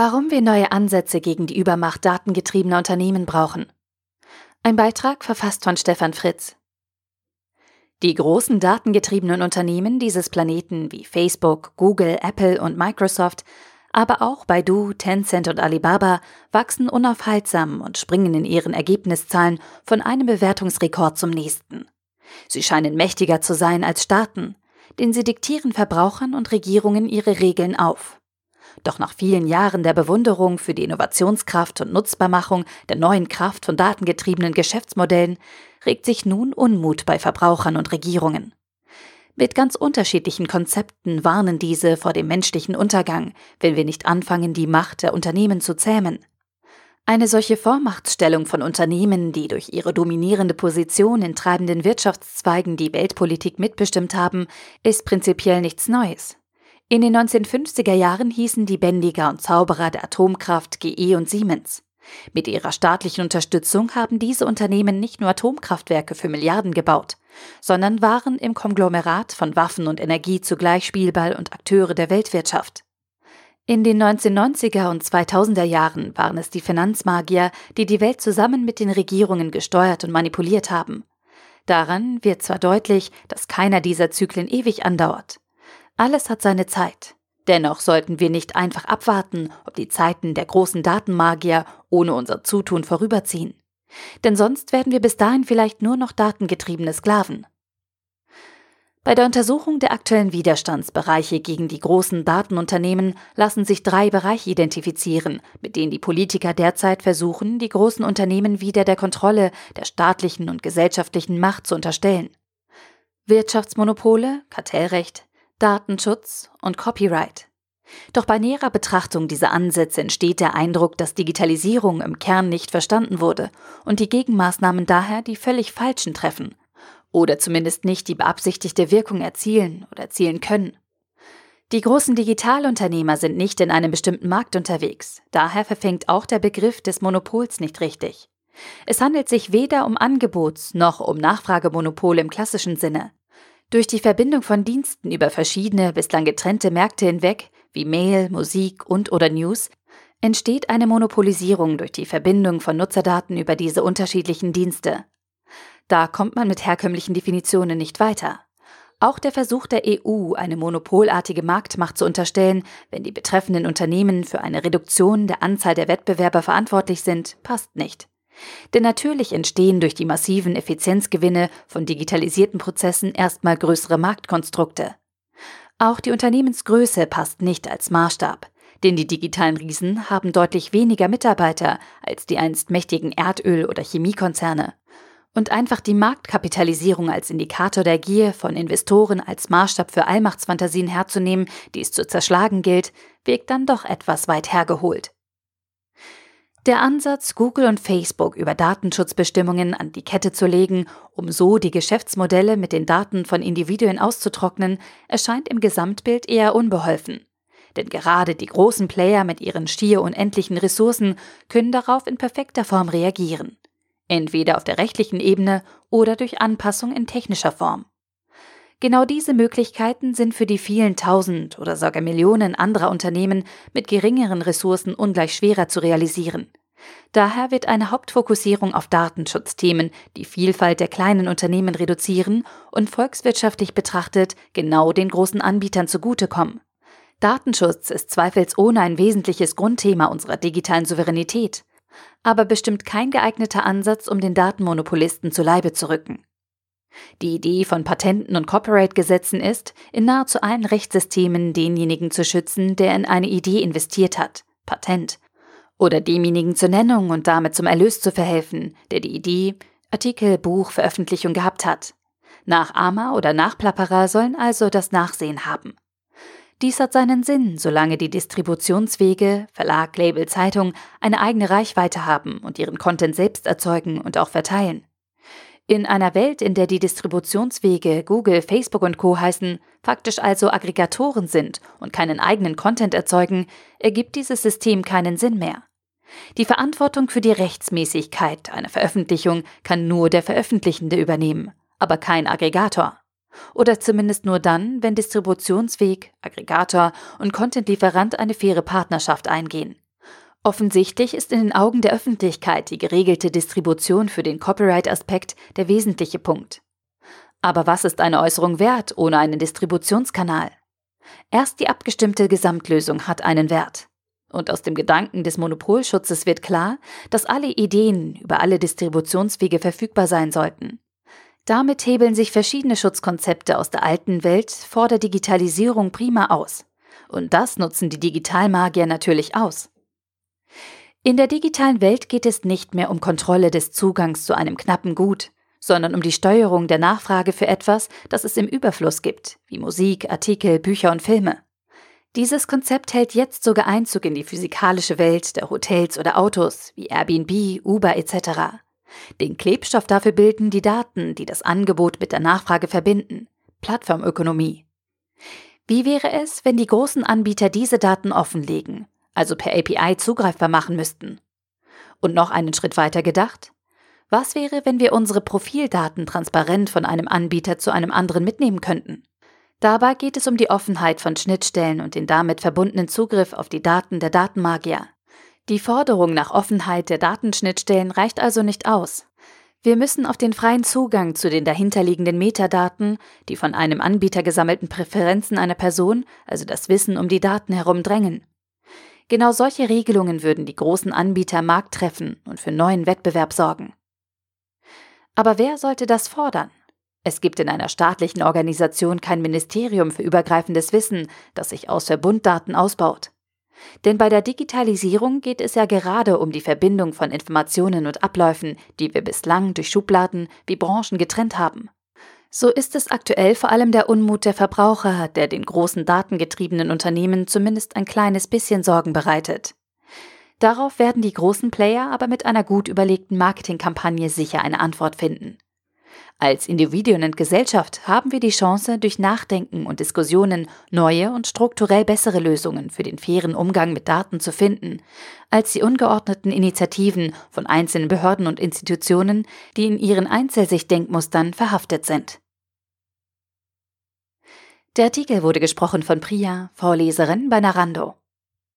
Warum wir neue Ansätze gegen die Übermacht datengetriebener Unternehmen brauchen. Ein Beitrag verfasst von Stefan Fritz. Die großen datengetriebenen Unternehmen dieses Planeten wie Facebook, Google, Apple und Microsoft, aber auch Baidu, Tencent und Alibaba wachsen unaufhaltsam und springen in ihren Ergebniszahlen von einem Bewertungsrekord zum nächsten. Sie scheinen mächtiger zu sein als Staaten, denn sie diktieren Verbrauchern und Regierungen ihre Regeln auf. Doch nach vielen Jahren der Bewunderung für die Innovationskraft und Nutzbarmachung der neuen Kraft von datengetriebenen Geschäftsmodellen regt sich nun Unmut bei Verbrauchern und Regierungen. Mit ganz unterschiedlichen Konzepten warnen diese vor dem menschlichen Untergang, wenn wir nicht anfangen, die Macht der Unternehmen zu zähmen. Eine solche Vormachtstellung von Unternehmen, die durch ihre dominierende Position in treibenden Wirtschaftszweigen die Weltpolitik mitbestimmt haben, ist prinzipiell nichts Neues. In den 1950er Jahren hießen die Bändiger und Zauberer der Atomkraft GE und Siemens. Mit ihrer staatlichen Unterstützung haben diese Unternehmen nicht nur Atomkraftwerke für Milliarden gebaut, sondern waren im Konglomerat von Waffen und Energie zugleich Spielball und Akteure der Weltwirtschaft. In den 1990er und 2000er Jahren waren es die Finanzmagier, die die Welt zusammen mit den Regierungen gesteuert und manipuliert haben. Daran wird zwar deutlich, dass keiner dieser Zyklen ewig andauert. Alles hat seine Zeit. Dennoch sollten wir nicht einfach abwarten, ob die Zeiten der großen Datenmagier ohne unser Zutun vorüberziehen. Denn sonst werden wir bis dahin vielleicht nur noch datengetriebene Sklaven. Bei der Untersuchung der aktuellen Widerstandsbereiche gegen die großen Datenunternehmen lassen sich drei Bereiche identifizieren, mit denen die Politiker derzeit versuchen, die großen Unternehmen wieder der Kontrolle der staatlichen und gesellschaftlichen Macht zu unterstellen. Wirtschaftsmonopole, Kartellrecht, Datenschutz und Copyright. Doch bei näherer Betrachtung dieser Ansätze entsteht der Eindruck, dass Digitalisierung im Kern nicht verstanden wurde und die Gegenmaßnahmen daher die völlig falschen treffen oder zumindest nicht die beabsichtigte Wirkung erzielen oder erzielen können. Die großen Digitalunternehmer sind nicht in einem bestimmten Markt unterwegs, daher verfängt auch der Begriff des Monopols nicht richtig. Es handelt sich weder um Angebots- noch um Nachfragemonopole im klassischen Sinne. Durch die Verbindung von Diensten über verschiedene, bislang getrennte Märkte hinweg, wie Mail, Musik und oder News, entsteht eine Monopolisierung durch die Verbindung von Nutzerdaten über diese unterschiedlichen Dienste. Da kommt man mit herkömmlichen Definitionen nicht weiter. Auch der Versuch der EU, eine monopolartige Marktmacht zu unterstellen, wenn die betreffenden Unternehmen für eine Reduktion der Anzahl der Wettbewerber verantwortlich sind, passt nicht. Denn natürlich entstehen durch die massiven Effizienzgewinne von digitalisierten Prozessen erstmal größere Marktkonstrukte. Auch die Unternehmensgröße passt nicht als Maßstab, denn die digitalen Riesen haben deutlich weniger Mitarbeiter als die einst mächtigen Erdöl- oder Chemiekonzerne. Und einfach die Marktkapitalisierung als Indikator der Gier von Investoren als Maßstab für Allmachtsfantasien herzunehmen, die es zu zerschlagen gilt, wirkt dann doch etwas weit hergeholt. Der Ansatz, Google und Facebook über Datenschutzbestimmungen an die Kette zu legen, um so die Geschäftsmodelle mit den Daten von Individuen auszutrocknen, erscheint im Gesamtbild eher unbeholfen. Denn gerade die großen Player mit ihren schier unendlichen Ressourcen können darauf in perfekter Form reagieren. Entweder auf der rechtlichen Ebene oder durch Anpassung in technischer Form. Genau diese Möglichkeiten sind für die vielen tausend oder sogar Millionen anderer Unternehmen mit geringeren Ressourcen ungleich schwerer zu realisieren. Daher wird eine Hauptfokussierung auf Datenschutzthemen die Vielfalt der kleinen Unternehmen reduzieren und volkswirtschaftlich betrachtet genau den großen Anbietern zugutekommen. Datenschutz ist zweifelsohne ein wesentliches Grundthema unserer digitalen Souveränität, aber bestimmt kein geeigneter Ansatz, um den Datenmonopolisten zu Leibe zu rücken. Die Idee von Patenten und Copyright-Gesetzen ist, in nahezu allen Rechtssystemen denjenigen zu schützen, der in eine Idee investiert hat, Patent, oder demjenigen zur Nennung und damit zum Erlös zu verhelfen, der die Idee, Artikel, Buch, Veröffentlichung gehabt hat. Nachahmer oder Nachplapperer sollen also das Nachsehen haben. Dies hat seinen Sinn, solange die Distributionswege, Verlag, Label, Zeitung eine eigene Reichweite haben und ihren Content selbst erzeugen und auch verteilen. In einer Welt, in der die Distributionswege Google, Facebook und Co heißen, faktisch also Aggregatoren sind und keinen eigenen Content erzeugen, ergibt dieses System keinen Sinn mehr. Die Verantwortung für die Rechtsmäßigkeit einer Veröffentlichung kann nur der Veröffentlichende übernehmen, aber kein Aggregator. Oder zumindest nur dann, wenn Distributionsweg, Aggregator und Contentlieferant eine faire Partnerschaft eingehen. Offensichtlich ist in den Augen der Öffentlichkeit die geregelte Distribution für den Copyright-Aspekt der wesentliche Punkt. Aber was ist eine Äußerung wert ohne einen Distributionskanal? Erst die abgestimmte Gesamtlösung hat einen Wert. Und aus dem Gedanken des Monopolschutzes wird klar, dass alle Ideen über alle Distributionswege verfügbar sein sollten. Damit hebeln sich verschiedene Schutzkonzepte aus der alten Welt vor der Digitalisierung prima aus. Und das nutzen die Digitalmagier natürlich aus. In der digitalen Welt geht es nicht mehr um Kontrolle des Zugangs zu einem knappen Gut, sondern um die Steuerung der Nachfrage für etwas, das es im Überfluss gibt, wie Musik, Artikel, Bücher und Filme. Dieses Konzept hält jetzt sogar Einzug in die physikalische Welt der Hotels oder Autos, wie Airbnb, Uber etc. Den Klebstoff dafür bilden die Daten, die das Angebot mit der Nachfrage verbinden. Plattformökonomie. Wie wäre es, wenn die großen Anbieter diese Daten offenlegen, also per API zugreifbar machen müssten? Und noch einen Schritt weiter gedacht? Was wäre, wenn wir unsere Profildaten transparent von einem Anbieter zu einem anderen mitnehmen könnten? Dabei geht es um die Offenheit von Schnittstellen und den damit verbundenen Zugriff auf die Daten der Datenmagier. Die Forderung nach Offenheit der Datenschnittstellen reicht also nicht aus. Wir müssen auf den freien Zugang zu den dahinterliegenden Metadaten, die von einem Anbieter gesammelten Präferenzen einer Person, also das Wissen um die Daten herum, drängen. Genau solche Regelungen würden die großen Anbieter Markt treffen und für neuen Wettbewerb sorgen. Aber wer sollte das fordern? Es gibt in einer staatlichen Organisation kein Ministerium für übergreifendes Wissen, das sich aus Verbunddaten ausbaut. Denn bei der Digitalisierung geht es ja gerade um die Verbindung von Informationen und Abläufen, die wir bislang durch Schubladen wie Branchen getrennt haben. So ist es aktuell vor allem der Unmut der Verbraucher, der den großen datengetriebenen Unternehmen zumindest ein kleines bisschen Sorgen bereitet. Darauf werden die großen Player aber mit einer gut überlegten Marketingkampagne sicher eine Antwort finden. Als Individuen und Gesellschaft haben wir die Chance, durch Nachdenken und Diskussionen neue und strukturell bessere Lösungen für den fairen Umgang mit Daten zu finden, als die ungeordneten Initiativen von einzelnen Behörden und Institutionen, die in ihren Einzelsichtdenkmustern verhaftet sind. Der Artikel wurde gesprochen von Priya, Vorleserin bei Narando.